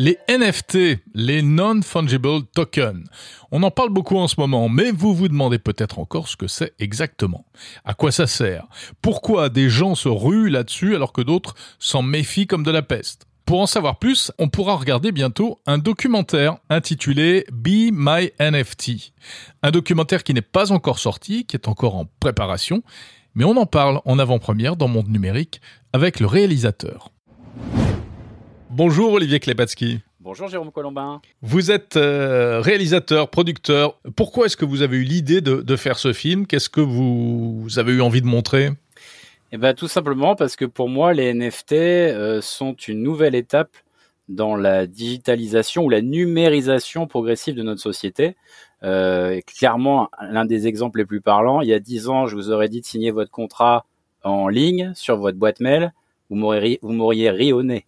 Les NFT, les Non-Fungible Tokens. On en parle beaucoup en ce moment, mais vous vous demandez peut-être encore ce que c'est exactement. À quoi ça sert? Pourquoi des gens se ruent là-dessus alors que d'autres s'en méfient comme de la peste? Pour en savoir plus, on pourra regarder bientôt un documentaire intitulé Be My NFT. Un documentaire qui n'est pas encore sorti, qui est encore en préparation, mais on en parle en avant-première dans Monde Numérique avec le réalisateur. Bonjour Olivier Klepatsky. Bonjour Jérôme Colombin. Vous êtes euh, réalisateur, producteur. Pourquoi est-ce que vous avez eu l'idée de, faire ce film? Qu'est-ce que vous, avez eu envie de montrer? Eh ben, Tout simplement parce que pour moi, les NFT euh, sont une nouvelle étape dans la digitalisation ou la numérisation progressive de notre société. Euh, clairement, l'un des exemples les plus parlants, il y a dix ans, je vous aurais dit de signer votre contrat en ligne sur votre boîte mail, vous m'auriez ri au nez.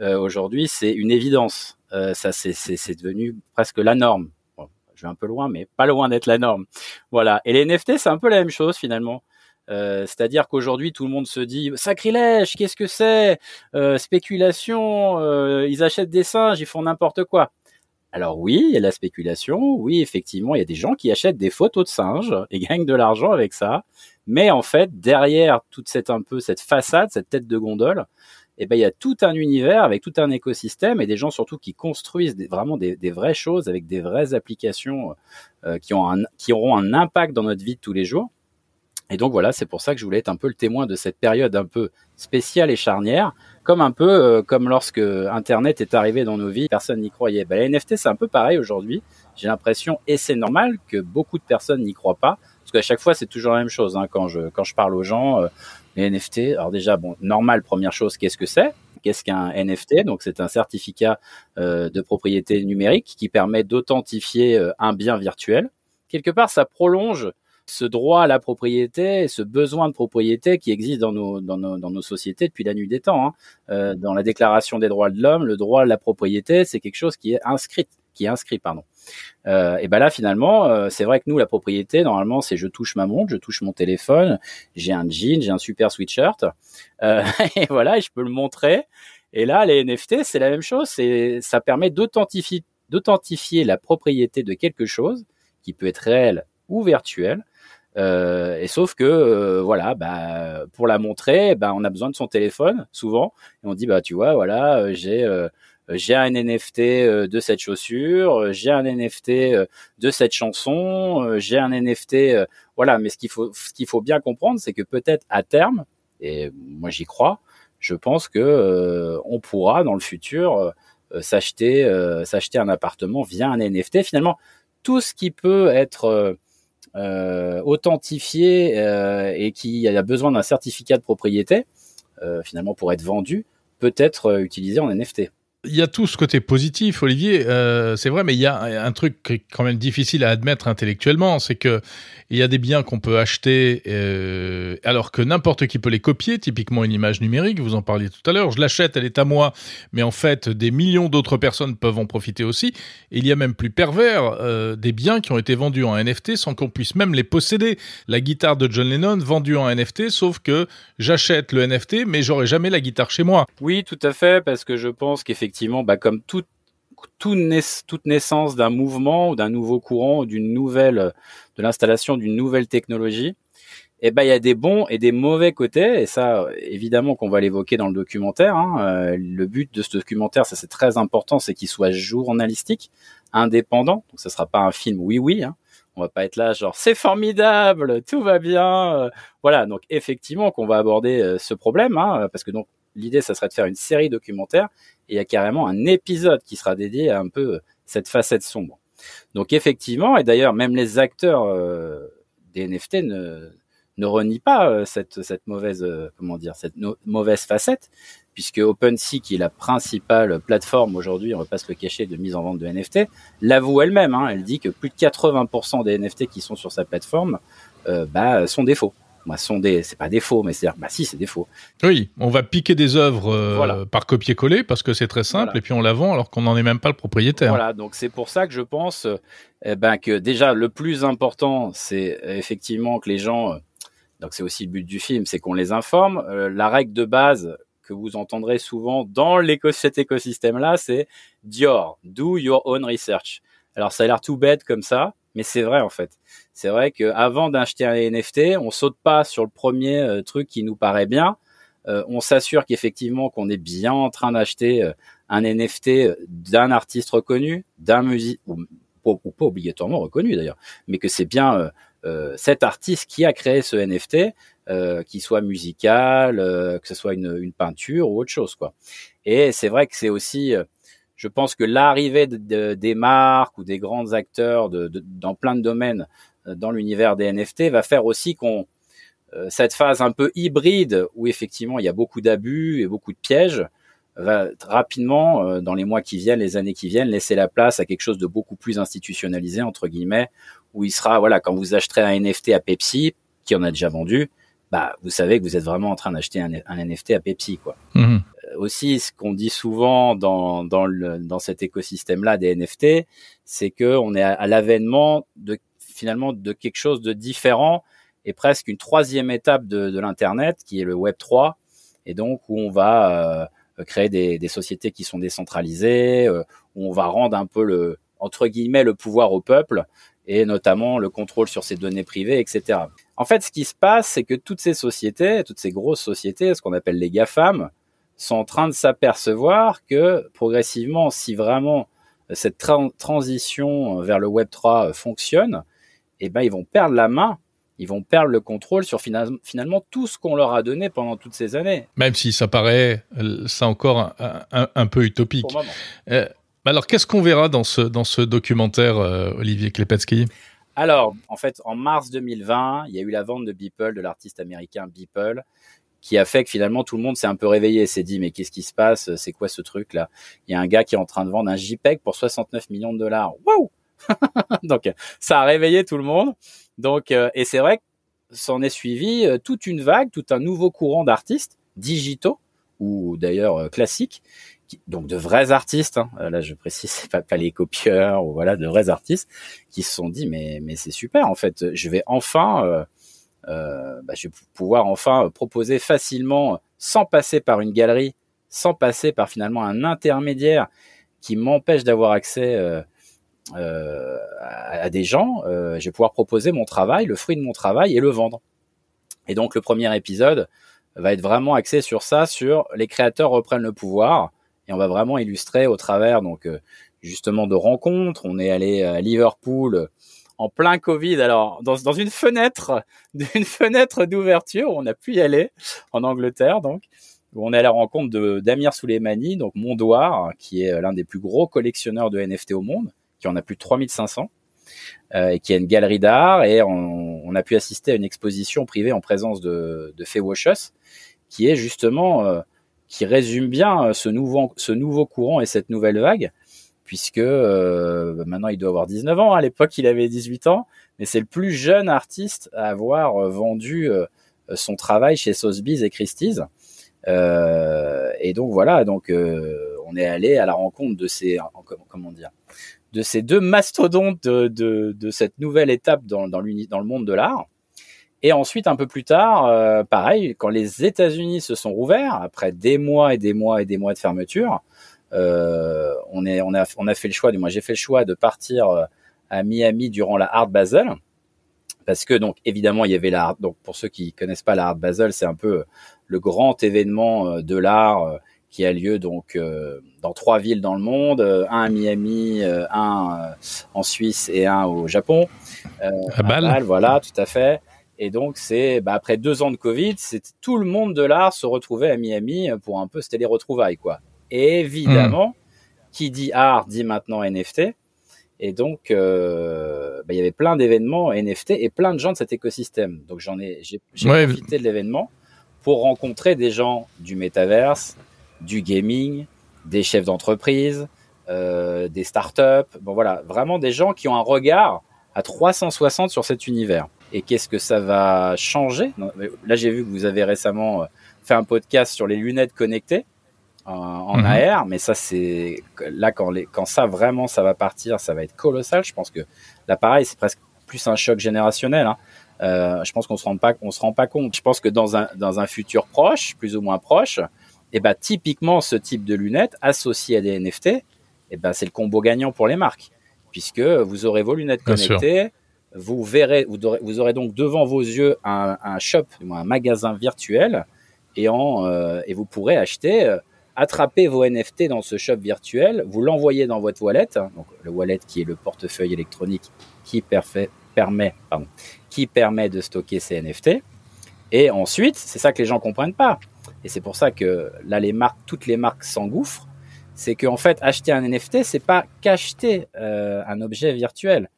Euh, aujourd'hui, c'est une évidence. Euh, ça, c'est devenu presque la norme. je vais un peu loin, mais pas loin d'être la norme. Voilà. Et les NFT, c'est un peu la même chose finalement. Euh, c'est-à-dire qu'aujourd'hui, tout le monde se dit sacrilège, qu'est-ce que c'est? Spéculation, ils achètent des singes, ils font n'importe quoi. Alors oui, il y a la spéculation, oui, effectivement, il y a des gens qui achètent des photos de singes et gagnent de l'argent avec ça. Mais en fait, derrière toute cette un peu cette façade, cette tête de gondole, eh ben, il y a tout un univers avec tout un écosystème et des gens surtout qui construisent vraiment des, vraies choses avec des vraies applications euh, qui, ont un, qui auront un impact dans notre vie de tous les jours. Et donc voilà, c'est pour ça que je voulais être un peu le témoin de cette période un peu spéciale et charnière, comme un peu euh, comme lorsque Internet est arrivé dans nos vies, personne n'y croyait. Ben, les NFT, c'est un peu pareil aujourd'hui. J'ai l'impression, et c'est normal, que beaucoup de personnes n'y croient pas, parce qu'à chaque fois, c'est toujours la même chose. Hein, quand je quand je parle aux gens, euh, les NFT, alors déjà, bon, normal, première chose, qu'est-ce que c'est? Qu'est-ce qu'un NFT Donc, c'est un certificat euh, de propriété numérique qui permet d'authentifier euh, un bien virtuel. Quelque part, ça prolonge ce droit à la propriété ce besoin de propriété qui existe dans nos, dans nos, dans nos sociétés depuis la nuit des temps. Hein. Euh, dans la Déclaration des droits de l'homme, le droit à la propriété, c'est quelque chose qui est inscrit, qui est inscrit, pardon. Euh, et ben là finalement, euh, c'est vrai que nous la propriété normalement c'est je touche ma montre, je touche mon téléphone, j'ai un jean, j'ai un super sweatshirt, euh, et voilà, je peux le montrer. Et là les NFT c'est la même chose, c'est ça permet d'authentifier d'authentifier la propriété de quelque chose qui peut être réel ou virtuel. Euh, et sauf que euh, voilà, bah, pour la montrer, bah, on a besoin de son téléphone souvent, et on dit bah tu vois voilà j'ai euh, j'ai un NFT euh, de cette chaussure, euh, j'ai un NFT de cette chanson, j'ai un NFT, voilà. Mais ce qu'il faut, ce qu'il faut bien comprendre, c'est que peut-être à terme, et moi j'y crois, je pense que on pourra dans le futur s'acheter, s'acheter un appartement via un NFT. Finalement, tout ce qui peut être authentifié et qui a besoin d'un certificat de propriété, finalement pour être vendu, peut être utilisé en NFT il y a tout ce côté positif, Olivier, euh, c'est vrai, mais il y a un truc qui est quand même difficile à admettre intellectuellement, c'est que il y a des biens qu'on peut acheter euh, alors que n'importe qui peut les copier, typiquement une image numérique, vous en parliez tout à l'heure, je l'achète, elle est à moi, mais en fait des millions d'autres personnes peuvent en profiter aussi. Il y a même plus pervers euh, des biens qui ont été vendus en NFT sans qu'on puisse même les posséder. La guitare de John Lennon vendue en NFT, sauf que j'achète le NFT, mais j'aurai jamais la guitare chez moi. Oui, tout à fait, parce que je pense qu'effectivement, bah, comme tout toute naissance d'un mouvement ou d'un nouveau courant ou d'une nouvelle, de l'installation d'une nouvelle technologie, eh ben il y a des bons et des mauvais côtés et ça évidemment qu'on va l'évoquer dans le documentaire. Hein. Euh, le but de ce documentaire, ça c'est très important, c'est qu'il soit journalistique, indépendant. Donc ce sera pas un film oui oui. Hein. On va pas être là genre c'est formidable, tout va bien. Euh, voilà donc effectivement qu'on va aborder euh, ce problème hein, parce que donc l'idée ça serait de faire une série documentaire et il y a carrément un épisode qui sera dédié à un peu euh, cette facette sombre. Donc effectivement, et d'ailleurs même les acteurs euh, des NFT ne, renient pas euh, cette, cette mauvaise comment dire cette mauvaise facette, puisque OpenSea, qui est la principale plateforme aujourd'hui, on va pas se le cacher, de mise en vente de NFT, l'avoue elle-même. Hein, elle dit que plus de 80% des NFT qui sont sur sa plateforme bah, sont des faux bah, sont des, c'est pas des faux, mais c'est, bah si, c'est des faux. Oui, on va piquer des œuvres euh, par copier-coller parce que c'est très simple, et puis on la vend alors qu'on n'en est même pas le propriétaire. Voilà, donc c'est pour ça que je pense, eh ben que déjà le plus important, c'est effectivement que les gens Donc c'est aussi le but du film, c'est qu'on les informe. Euh, la règle de base que vous entendrez souvent dans cet écosystème-là, c'est Dior, do your own research. Alors ça a l'air tout bête comme ça, mais c'est vrai en fait. C'est vrai qu'avant d'acheter un NFT, on saute pas sur le premier euh, truc qui nous paraît bien. Euh, on s'assure qu'effectivement qu'on est bien en train d'acheter euh, un NFT d'un artiste reconnu, d'un musique ou, pas obligatoirement reconnu d'ailleurs, mais que c'est bien cet artiste qui a créé ce NFT, qui soit musical, que ce soit une, une, peinture ou autre chose quoi. Et c'est vrai que c'est aussi je pense que l'arrivée de, des marques ou des grands acteurs de, dans plein de domaines euh, dans l'univers des NFT va faire aussi qu'on euh, cette phase un peu hybride où effectivement il y a beaucoup d'abus et beaucoup de pièges va rapidement euh, dans les mois qui viennent, les années qui viennent, laisser la place à quelque chose de beaucoup plus institutionnalisé entre guillemets où il sera voilà quand vous achèterez un NFT à Pepsi qui en a déjà vendu, bah vous savez que vous êtes vraiment en train d'acheter un, un, NFT à Pepsi quoi. Mmh aussi, ce qu'on dit souvent dans, dans, le, dans cet écosystème-là des NFT, c'est que on est à, l'avènement de finalement de quelque chose de différent et presque une troisième étape de, de l'internet qui est le Web 3 et donc où on va euh, créer des, des, sociétés qui sont décentralisées, euh, où on va rendre un peu le entre guillemets le pouvoir au peuple et notamment le contrôle sur ses données privées, etc. En fait, ce qui se passe, c'est que toutes ces sociétés, toutes ces grosses sociétés, ce qu'on appelle les GAFAM, sont en train de s'apercevoir que progressivement, si vraiment cette transition vers le Web 3 fonctionne, eh ben, ils vont perdre la main, ils vont perdre le contrôle sur finalement tout ce qu'on leur a donné pendant toutes ces années. Même si ça paraît, euh, ça encore un, peu utopique. Euh, alors, qu'est-ce qu'on verra dans ce, dans ce documentaire, euh, Olivier Klepetsky? Alors, en fait, en mars 2020, il y a eu la vente de Beeple, de l'artiste américain Beeple, qui a fait que finalement tout le monde s'est un peu réveillé, s'est dit mais qu'est-ce qui se passe, c'est quoi ce truc là Il y a un gars qui est en train de vendre un JPEG pour 69 millions de dollars. Waouh Donc ça a réveillé tout le monde. Donc euh, et c'est vrai que s'en est suivi euh, toute une vague, tout un nouveau courant d'artistes digitaux ou d'ailleurs euh, classiques, donc de vrais artistes. Hein. là je précise, c'est pas, pas les copieurs ou voilà de vrais artistes qui se sont dit mais mais c'est super en fait, je vais enfin euh, bah, je vais pouvoir enfin proposer facilement, sans passer par une galerie, sans passer par finalement un intermédiaire qui m'empêche d'avoir accès euh, euh, à, des gens, je vais pouvoir proposer mon travail, le fruit de mon travail et le vendre. Et donc le premier épisode va être vraiment axé sur ça, sur les créateurs reprennent le pouvoir et on va vraiment illustrer au travers donc justement de rencontres. On est allé à Liverpool en plein Covid. Alors, dans, dans une fenêtre, d'une fenêtre d'ouverture, on a pu y aller en Angleterre, donc où on est à la rencontre de d'Amir Souleimani, donc Mondoir, qui est l'un des plus gros collectionneurs de NFT au monde, qui en a plus de 3500, euh, et qui a une galerie d'art, et on, a pu assister à une exposition privée en présence de, de Faye Washus, qui est justement, euh, qui résume bien ce nouveau, ce nouveau courant et cette nouvelle vague, puisque euh, maintenant il doit avoir 19 ans. À l'époque, il avait 18 ans, mais c'est le plus jeune artiste à avoir euh, vendu euh, son travail chez Sotheby's et Christie's. et donc voilà, donc on est allé à la rencontre de ces comment dire de ces deux mastodontes de, de, de cette nouvelle étape dans, dans, dans le monde de l'art. Et ensuite, un peu plus tard, pareil, quand les États-Unis se sont rouverts, après des mois et des mois et des mois de fermeture, euh, on, est, on, a, on a fait le choix, du moins j'ai fait le choix de partir euh, à Miami durant la Art Basel. Parce que donc évidemment il y avait la donc pour ceux qui connaissent pas la Art Basel c'est un peu le grand événement euh, de l'art qui a lieu donc dans trois villes dans le monde un à Miami un en Suisse et un au Japon. À Bâle. voilà tout à fait. Et donc c'est bah, après deux ans de Covid c'est tout le monde de l'art se retrouvait à Miami pour un peu c'était les retrouvailles quoi et évidemment, qui dit art dit maintenant NFT. Et donc, euh, bah, il y avait plein d'événements NFT et plein de gens de cet écosystème. Donc, j'en ai, j'ai, profité de l'événement pour rencontrer des gens du métaverse, du gaming, des chefs d'entreprise, euh, des startups. Bon, voilà, vraiment des gens qui ont un regard à 360 sur cet univers. Et qu'est-ce que ça va changer? Là, j'ai vu que vous avez récemment euh, fait un podcast sur les lunettes connectées en, mhm. AR, mais ça c'est là quand, les, quand ça vraiment ça va partir, ça va être colossal. Je pense que l'appareil c'est presque plus un choc générationnel. Hein. Euh, je pense qu'on se rend pas, on se rend pas compte. Je pense que dans un dans un futur proche, plus ou moins proche, et eh ben typiquement ce type de lunettes associées à des NFT, et eh ben c'est le combo gagnant pour les marques, puisque vous aurez vos lunettes connectées, vous verrez, vous aurez, vous aurez, donc devant vos yeux un, un shop, un magasin virtuel, et en euh, et vous pourrez acheter. Attraper vos NFT dans ce shop virtuel, vous l'envoyez dans votre wallet, donc le wallet qui est le portefeuille électronique qui permet, pardon, qui permet de stocker ces NFT. Et ensuite, c'est ça que les gens comprennent pas. Et c'est pour ça que là, les marques, toutes les marques s'engouffrent. C'est qu'en fait, acheter un NFT, c'est pas qu'acheter euh, un objet virtuel.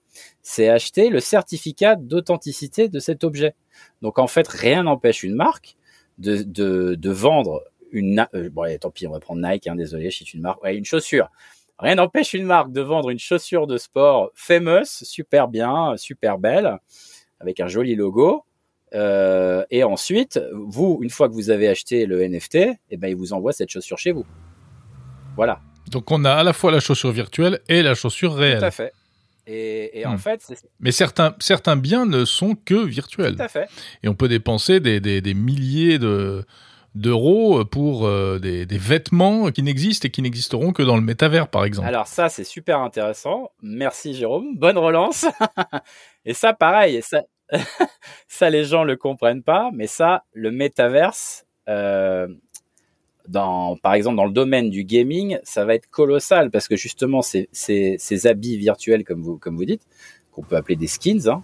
C'est acheter le certificat d'authenticité de cet objet. Donc en fait, rien n'empêche une marque de vendre une euh, bon tant pis on va prendre Nike hein, désolé je suis une marque. Ouais, une chaussure. Rien n'empêche une marque de vendre une chaussure de sport famous super bien super belle avec un joli logo. Euh, et ensuite vous une fois que vous avez acheté le NFT et eh ben il vous envoie cette chaussure chez vous. Voilà. Donc on a à la fois la chaussure virtuelle et la chaussure réelle tout à fait. Et, en hmm. fait, mais certains certains biens ne sont que virtuels. Tout à fait. Et on peut dépenser des, des, des milliers de d'euros pour euh, des, vêtements qui n'existent et qui n'existeront que dans le métavers, par exemple. Alors ça, c'est super intéressant. Merci Jérôme, bonne relance. et ça, pareil, ça, ça les gens le comprennent pas, mais ça, le métaverse, euh, dans, par exemple dans le domaine du gaming, ça va être colossal parce que justement ces, ces, habits virtuels, comme vous, comme vous dites, qu'on peut appeler des skins. Hein,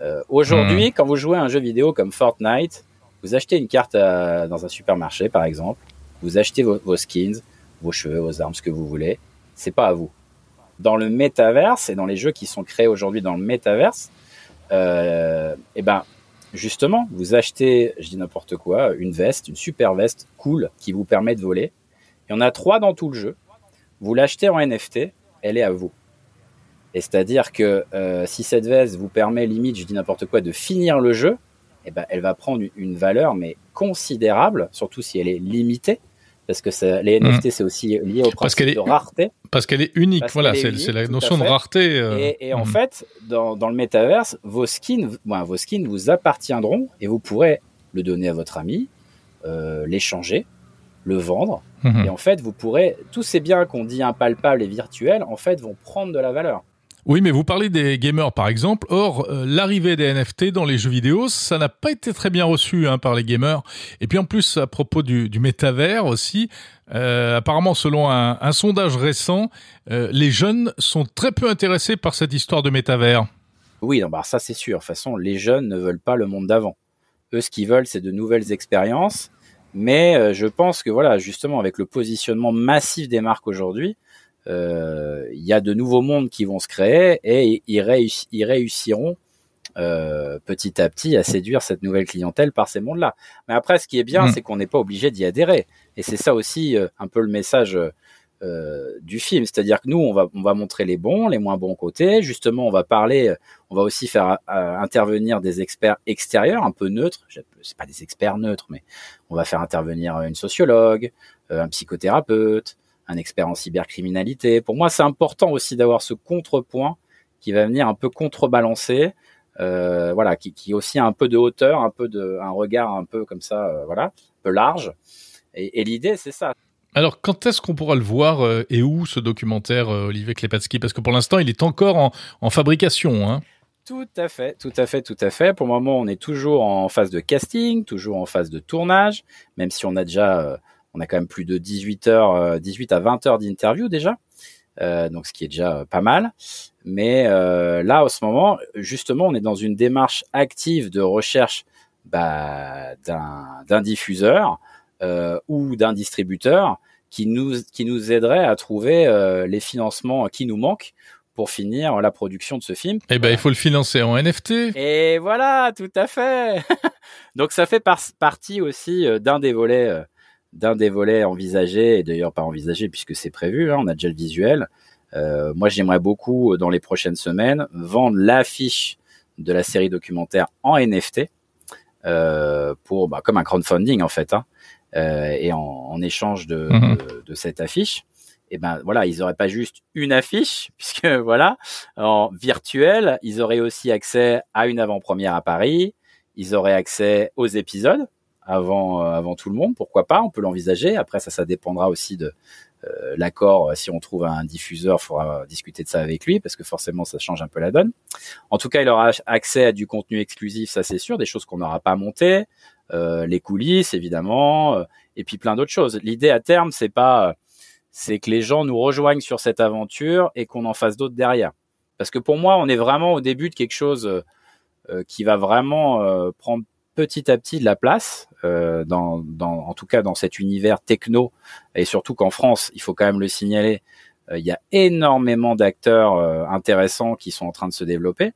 euh, aujourd'hui, hmm. quand vous jouez à un jeu vidéo comme Fortnite, vous achetez une carte euh, dans un supermarché, par exemple. Vous achetez vos, skins, vos cheveux, vos armes, ce que vous voulez. C'est pas à vous. Dans le métaverse et dans les jeux qui sont créés aujourd'hui dans le métaverse, euh, eh ben, justement, vous achetez, je dis n'importe quoi, une veste, une super veste cool qui vous permet de voler. Il y en a trois dans tout le jeu. Vous l'achetez en NFT, elle est à vous. Et c'est-à-dire que euh, si cette veste vous permet, limite, je dis n'importe quoi, de finir le jeu, eh ben, elle va prendre une valeur mais considérable, surtout si elle est limitée, parce que les mm. NFT c'est aussi lié au principe de rareté. Parce qu'elle est unique, voilà, c'est la notion de rareté. Euh, et, en mm. fait, dans, le métaverse, vos skins, vos skins vous appartiendront et vous pourrez le donner à votre ami, euh, l'échanger, le vendre. Mm-hmm. Et en fait, vous pourrez tous ces biens qu'on dit impalpables et virtuels, en fait, vont prendre de la valeur. Oui, mais vous parlez des gamers par exemple. Or, euh, l'arrivée des NFT dans les jeux vidéo, ça n'a pas été très bien reçu hein, par les gamers. Et puis en plus, à propos du, métavers aussi, euh, apparemment selon un, sondage récent, euh, les jeunes sont très peu intéressés par cette histoire de métavers. Oui, non, bah ça c'est sûr. De toute façon, les jeunes ne veulent pas le monde d'avant. Eux, ce qu'ils veulent, c'est de nouvelles expériences. Mais je pense que voilà, justement, avec le positionnement massif des marques aujourd'hui, il y a de nouveaux mondes qui vont se créer et ils, réussiront euh, petit à petit à séduire cette nouvelle clientèle par ces mondes-là. Mais après, ce qui est bien, mm. c'est qu'on n'est pas obligé d'y adhérer. Et c'est ça aussi euh, un peu le message du film, c'est-à-dire que nous, on va, on va montrer les bons, les moins bons côtés. Justement, on va parler, on va aussi faire intervenir des experts extérieurs, un peu neutres. C'est pas des experts neutres, mais on va faire intervenir une sociologue, un psychothérapeute, un expert en cybercriminalité. Pour moi, c'est important aussi d'avoir ce contrepoint qui va venir un peu contrebalancer, euh, voilà, qui, qui aussi a un peu de hauteur, un peu de, un regard un peu comme ça, euh, voilà, un peu large. Et, l'idée, c'est ça. Alors, quand est-ce qu'on pourra le voir euh, et où ce documentaire, Olivier Klepatsky? Parce que pour l'instant, il est encore en, en fabrication. Hein. Tout à fait, tout à fait, tout à fait. Pour le moment, on est toujours en phase de casting, toujours en phase de tournage, même si on a déjà on a quand même plus de 18 heures, 18 euh, à 20 heures d'interview déjà. Euh, donc ce qui est déjà pas mal. Mais euh, là, en ce moment, justement, on est dans une démarche active de recherche bah, d'un diffuseur ou d'un distributeur qui nous qui nous aiderait à trouver les financements qui nous manquent pour finir la production de ce film. Eh ben, il faut le financer en NFT. Et voilà, tout à fait. Donc ça fait partie aussi d'un des volets d'un des volets envisagés, et d'ailleurs pas envisagé puisque c'est prévu, hein, on a déjà le visuel. Euh, moi, j'aimerais beaucoup, euh, dans les prochaines semaines, vendre l'affiche de la série documentaire en NFT, euh, pour, bah, comme un crowdfunding en fait, hein, euh, et en, en, échange de, mhm. de, de, cette affiche. et ben voilà, ils auraient pas juste une affiche, puisque voilà, en virtuel, ils auraient aussi accès à une avant-première à Paris, ils auraient accès aux épisodes avant euh, avant tout le monde, pourquoi pas, on peut l'envisager. Après ça, ça dépendra aussi de euh, l'accord. Si on trouve un diffuseur, il faudra discuter de ça avec lui, parce que forcément, ça change un peu la donne. En tout cas, il aura accès à du contenu exclusif, ça c'est sûr, des choses qu'on n'aura pas montées, euh, les coulisses évidemment, euh, et puis plein d'autres choses. L'idée à terme, c'est pas c'est que les gens nous rejoignent sur cette aventure et qu'on en fasse d'autres derrière. Parce que pour moi, on est vraiment au début de quelque chose euh, qui va vraiment euh, prendre petit à petit de la place, euh, dans, dans, en tout cas dans cet univers techno, et surtout qu'en France, il faut quand même le signaler, il y a énormément d'acteurs intéressants qui sont en train de se développer.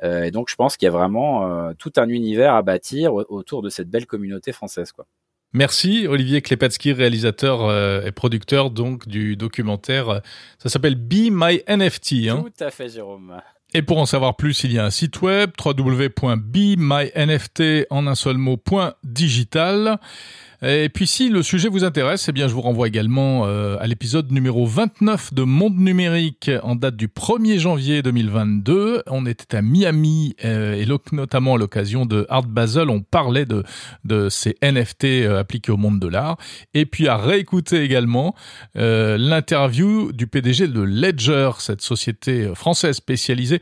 et donc, je pense qu'il y a vraiment tout un univers à bâtir autour de cette belle communauté française, quoi. Merci Olivier Klepatsky, réalisateur euh, et producteur donc du documentaire. Ça s'appelle Be My NFT. Hein. Tout à fait, Jérôme. Et pour en savoir plus, il y a un site web www.bemynft en un seul mot.digital. Et puis si le sujet vous intéresse, eh bien je vous renvoie également euh, à l'épisode numéro 29 de Monde numérique en date du 1er janvier 2022. On était à Miami euh, et notamment à l'occasion de Art Basel, on parlait de, ces NFT euh, appliqués au monde de l'art. Et puis à réécouter également l'interview du PDG de Ledger, cette société française spécialisée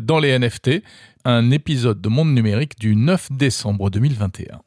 dans les NFT, un épisode de Monde numérique du 9 décembre 2021.